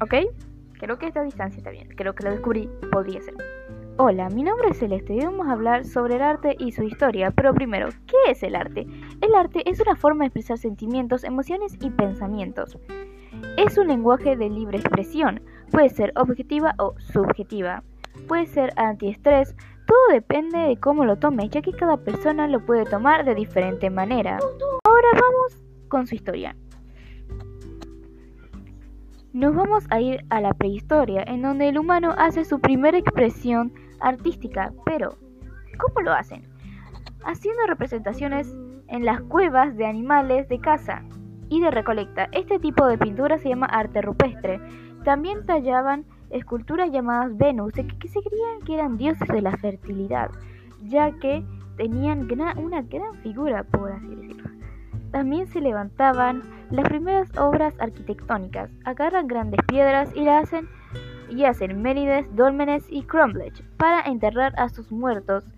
¿ok? Creo que esta distancia está bien, creo que lo descubrí, podría ser. Hola, mi nombre es Celeste y vamos a hablar sobre el arte y su historia, pero primero, ¿qué es el arte? El arte es una forma de expresar sentimientos, emociones y pensamientos. Es un lenguaje de libre expresión, puede ser objetiva o subjetiva, puede ser antiestrés, todo depende de cómo lo tomes, ya que cada persona lo puede tomar de diferente manera. Ahora vamos con su historia. Nos vamos a ir a la prehistoria, en donde el humano hace su primera expresión artística, pero ¿cómo lo hacen? Haciendo representaciones en las cuevas de animales de caza y de recolecta. Este tipo de pintura se llama arte rupestre. También tallaban esculturas llamadas Venus, que se creían que eran dioses de la fertilidad, ya que tenían una gran figura, por así decirlo. También se levantaban las primeras obras arquitectónicas, agarran grandes piedras y las hacen y hacen mérides, dólmenes y crumblech para enterrar a sus muertos.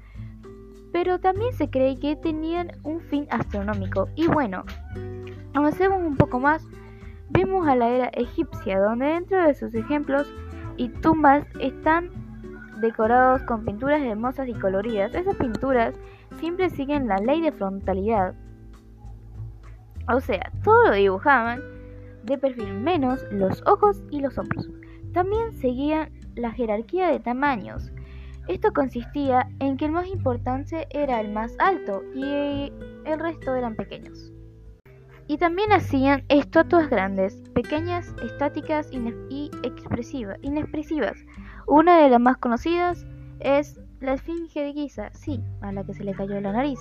Pero también se cree que tenían un fin astronómico. Y bueno, avancemos un poco más, vemos a la era egipcia, donde dentro de sus ejemplos y tumbas están decorados con pinturas hermosas y coloridas. Esas pinturas siempre siguen la ley de frontalidad. O sea, todo lo dibujaban de perfil menos los ojos y los hombros. También seguían la jerarquía de tamaños. Esto consistía en que el más importante era el más alto y el resto eran pequeños. Y también hacían estatuas grandes, pequeñas, estáticas y inexpresivas. Una de las más conocidas es la Esfinge de Giza, sí, a la que se le cayó la nariz.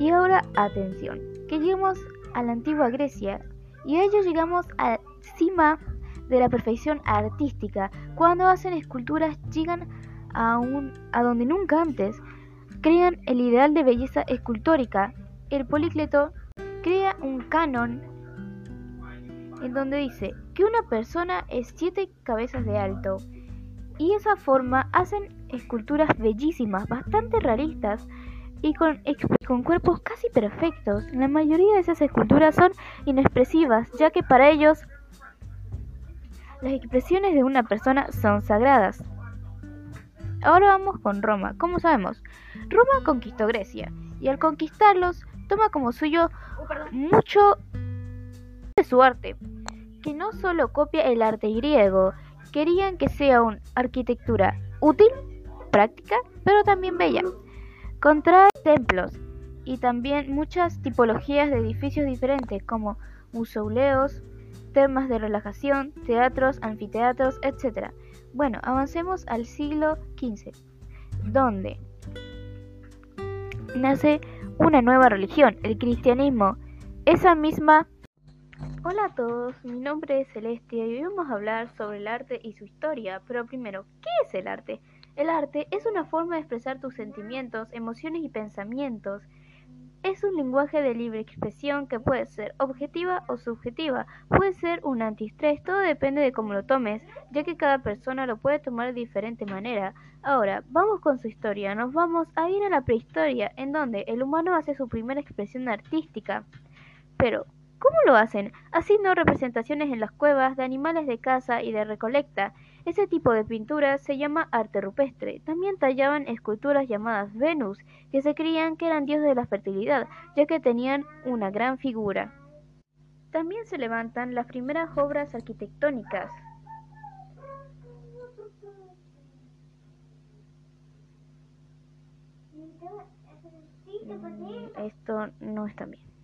Y ahora, atención, que llegamos a la antigua Grecia y a ello llegamos a cima de la perfección artística. Cuando hacen esculturas llegan a, un, a donde nunca antes crean el ideal de belleza escultórica. El Polícleto crea un canon en donde dice que una persona es siete cabezas de alto y esa forma hacen esculturas bellísimas, bastante realistas y con, con cuerpos casi perfectos. La mayoría de esas esculturas son inexpresivas, ya que para ellos las expresiones de una persona son sagradas. Ahora vamos con Roma. ¿Cómo sabemos? Roma conquistó Grecia y al conquistarlos toma como suyo mucho de su arte, que no solo copia el arte griego, querían que sea una arquitectura útil, práctica, pero también bella. Contrae templos y también muchas tipologías de edificios diferentes como mausoleos, temas de relajación, teatros, anfiteatros, etc. Bueno, avancemos al siglo XV, donde nace una nueva religión, el cristianismo. Esa misma... Hola a todos, mi nombre es Celestia y hoy vamos a hablar sobre el arte y su historia. Pero primero, ¿qué es el arte? El arte es una forma de expresar tus sentimientos, emociones y pensamientos. Es un lenguaje de libre expresión que puede ser objetiva o subjetiva, puede ser un antiestrés, todo depende de cómo lo tomes, ya que cada persona lo puede tomar de diferente manera. Ahora, vamos con su historia, nos vamos a ir a la prehistoria, en donde el humano hace su primera expresión artística. Pero, ¿cómo lo hacen? Haciendo representaciones en las cuevas de animales de caza y de recolecta. Ese tipo de pintura se llama arte rupestre. También tallaban esculturas llamadas Venus, que se creían que eran dioses de la fertilidad, ya que tenían una gran figura. También se levantan las primeras obras arquitectónicas. Mm, esto no está bien.